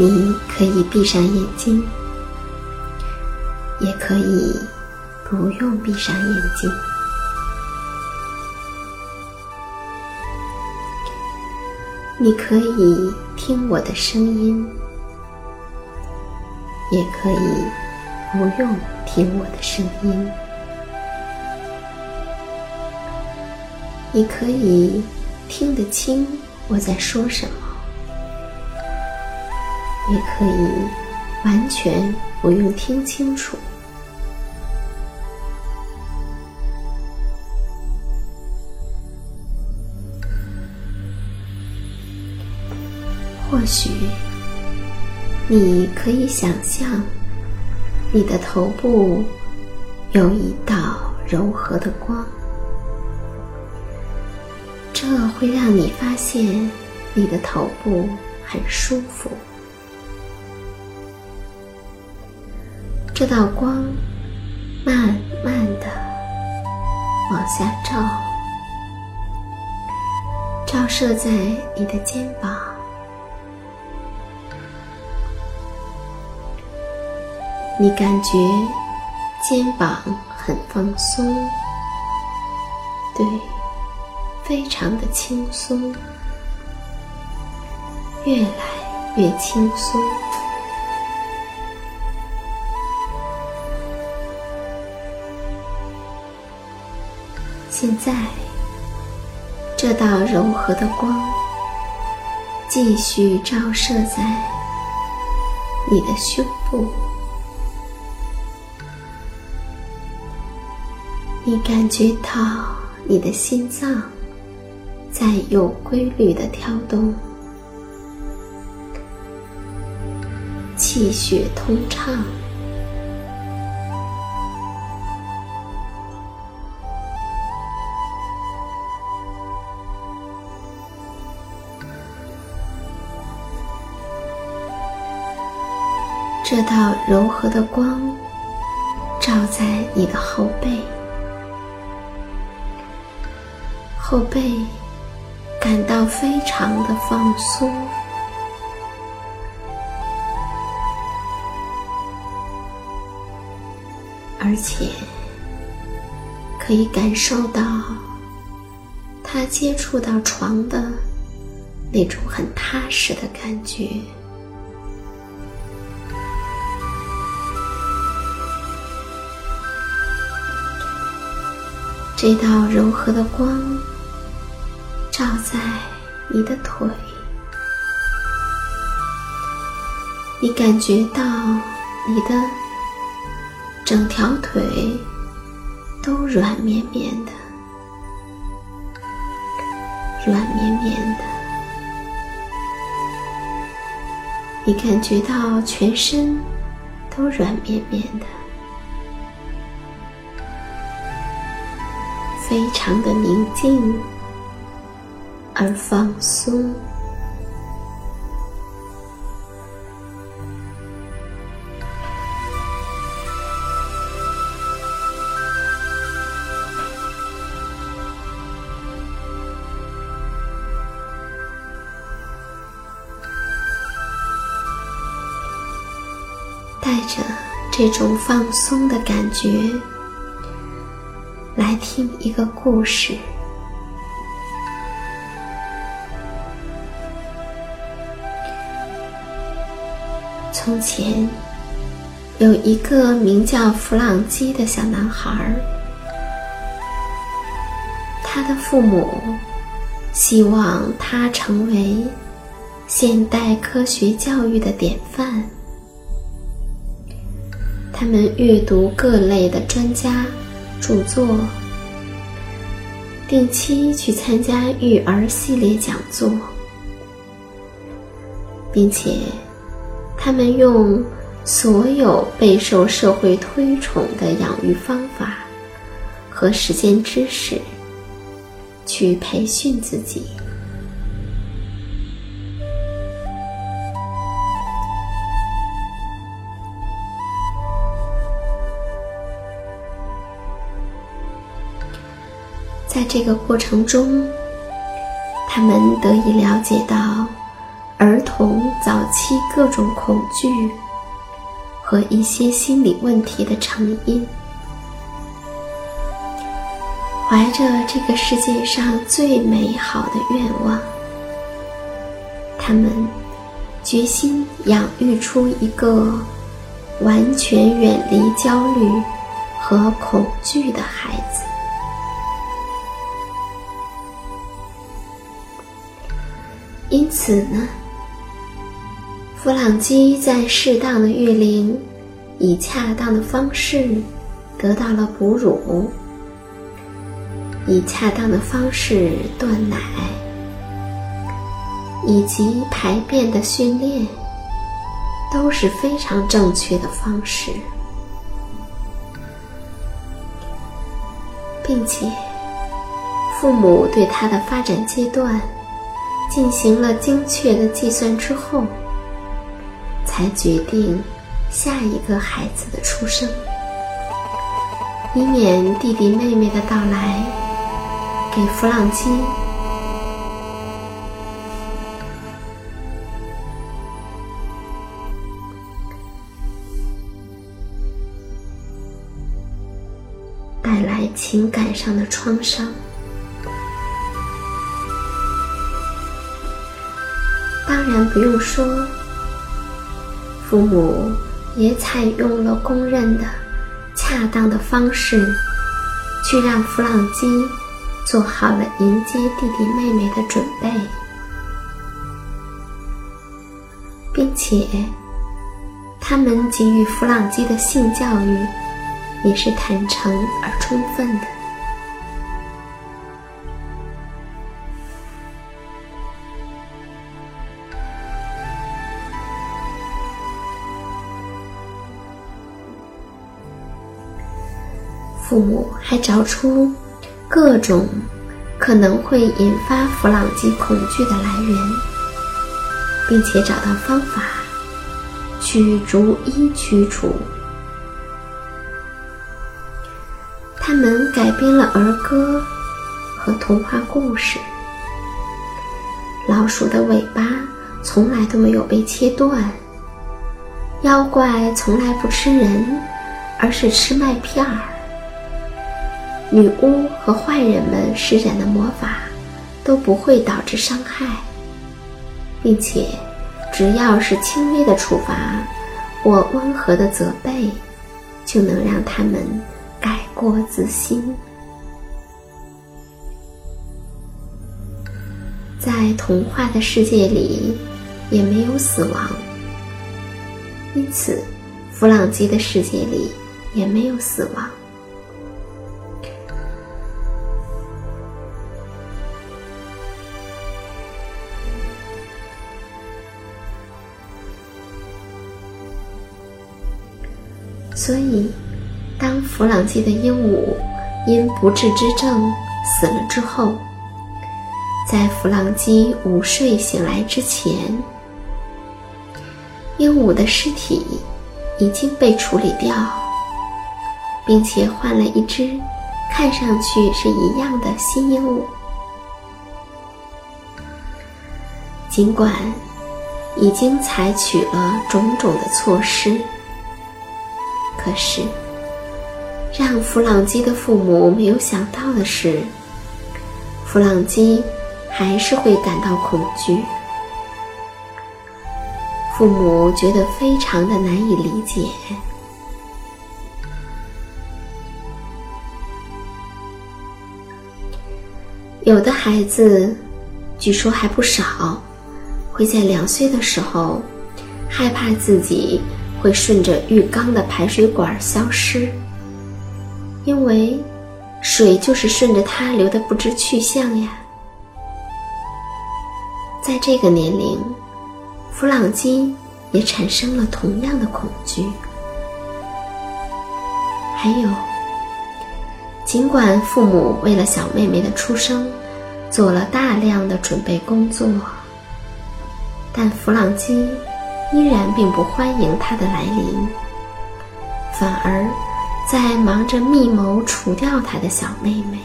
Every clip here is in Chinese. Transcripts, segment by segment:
你可以闭上眼睛，也可以不用闭上眼睛。你可以听我的声音，也可以不用听我的声音。你可以听得清我在说什么。也可以完全不用听清楚。或许你可以想象，你的头部有一道柔和的光，这会让你发现你的头部很舒服。这道光慢慢的往下照，照射在你的肩膀，你感觉肩膀很放松，对，非常的轻松，越来越轻松。现在，这道柔和的光继续照射在你的胸部，你感觉到你的心脏在有规律的跳动，气血通畅。这道柔和的光照在你的后背后背感到非常的放松而且可以感受到他接触到床的那种很踏实的感觉。这道柔和的光照在你的腿，你感觉到你的整条腿都软绵绵的，软绵绵的。你感觉到全身都软绵绵的。非常的宁静而放松，带着这种放松的感觉。来听一个故事。从前，有一个名叫弗朗基的小男孩，他的父母希望他成为现代科学教育的典范。他们阅读各类的专家。著作，定期去参加育儿系列讲座，并且他们用所有备受社会推崇的养育方法和实践知识去培训自己。在这个过程中，他们得以了解到儿童早期各种恐惧和一些心理问题的成因。怀着这个世界上最美好的愿望，他们决心养育出一个完全远离焦虑和恐惧的孩子。因此呢，弗朗基在适当的育龄，以恰当的方式得到了哺乳，以恰当的方式断奶，以及排便的训练，都是非常正确的方式，并且父母对他的发展阶段。进行了精确的计算之后，才决定下一个孩子的出生，以免弟弟妹妹的到来给弗朗基带来情感上的创伤。当然不用说，父母也采用了公认的、恰当的方式，去让弗朗基做好了迎接弟弟妹妹的准备，并且他们给予弗朗基的性教育也是坦诚而充分的。父母还找出各种可能会引发弗朗基恐惧的来源，并且找到方法去逐一驱除。他们改编了儿歌和童话故事。老鼠的尾巴从来都没有被切断。妖怪从来不吃人。而是吃麦片儿。女巫和坏人们施展的魔法都不会导致伤害，并且只要是轻微的处罚或温和的责备，就能让他们改过自新。在童话的世界里，也没有死亡，因此，弗朗基的世界里也没有死亡。所以，当弗朗基的鹦鹉因不治之症死了之后，在弗朗基午睡醒来之前，鹦鹉的尸体已经被处理掉，并且换了一只看上去是一样的新鹦鹉。尽管已经采取了种种的措施，可是让弗朗基的父母没有想到的是，弗朗基。还是会感到恐惧，父母觉得非常的难以理解。有的孩子，据说还不少，会在两岁的时候害怕自己会顺着浴缸的排水管消失，因为水就是顺着它流的不知去向呀。在这个年龄，弗朗基也产生了同样的恐惧。还有，尽管父母为了小妹妹的出生做了大量的准备工作，但弗朗基依然并不欢迎他的来临，反而在忙着密谋除掉他的小妹妹。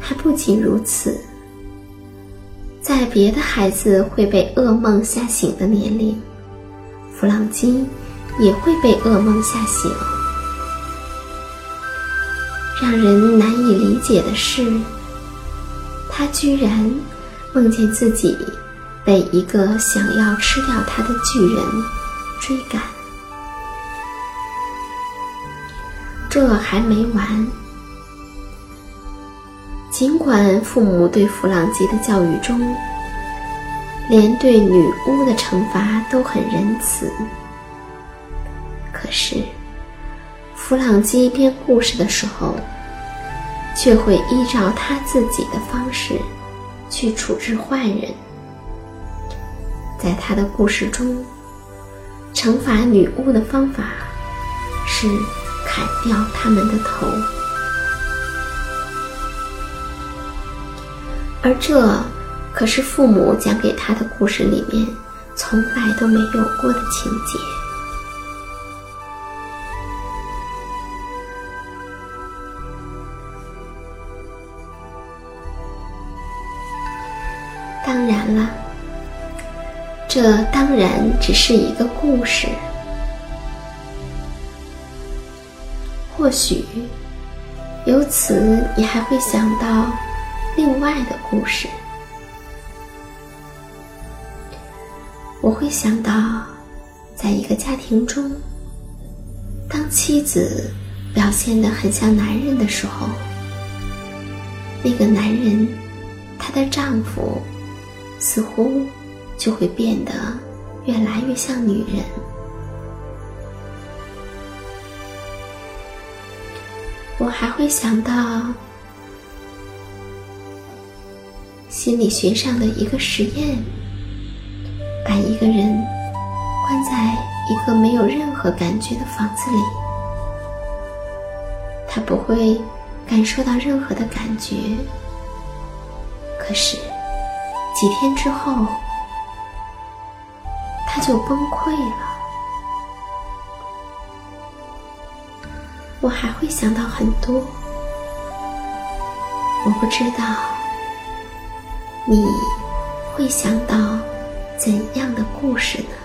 还不仅如此，在别的孩子会被噩梦吓醒的年龄，弗朗基也会被噩梦吓醒。让人难以理解的是，他居然梦见自己被一个想要吃掉他的巨人追赶。这还没完。尽管父母对弗朗基的教育中，连对女巫的惩罚都很仁慈，可是弗朗基编故事的时候，却会依照他自己的方式去处置坏人。在他的故事中，惩罚女巫的方法是砍掉他们的头。而这可是父母讲给他的故事里面从来都没有过的情节。这当然只是一个故事。或许由此你还会想到。另外的故事，我会想到，在一个家庭中，当妻子表现的很像男人的时候，那个男人，她的丈夫，似乎就会变得越来越像女人。我还会想到。心理学上的一个实验，把一个人关在一个没有任何感觉的房子里，他不会感受到任何的感觉。可是几天之后，他就崩溃了。我还会想到很多，我不知道。你会想到怎样的故事呢？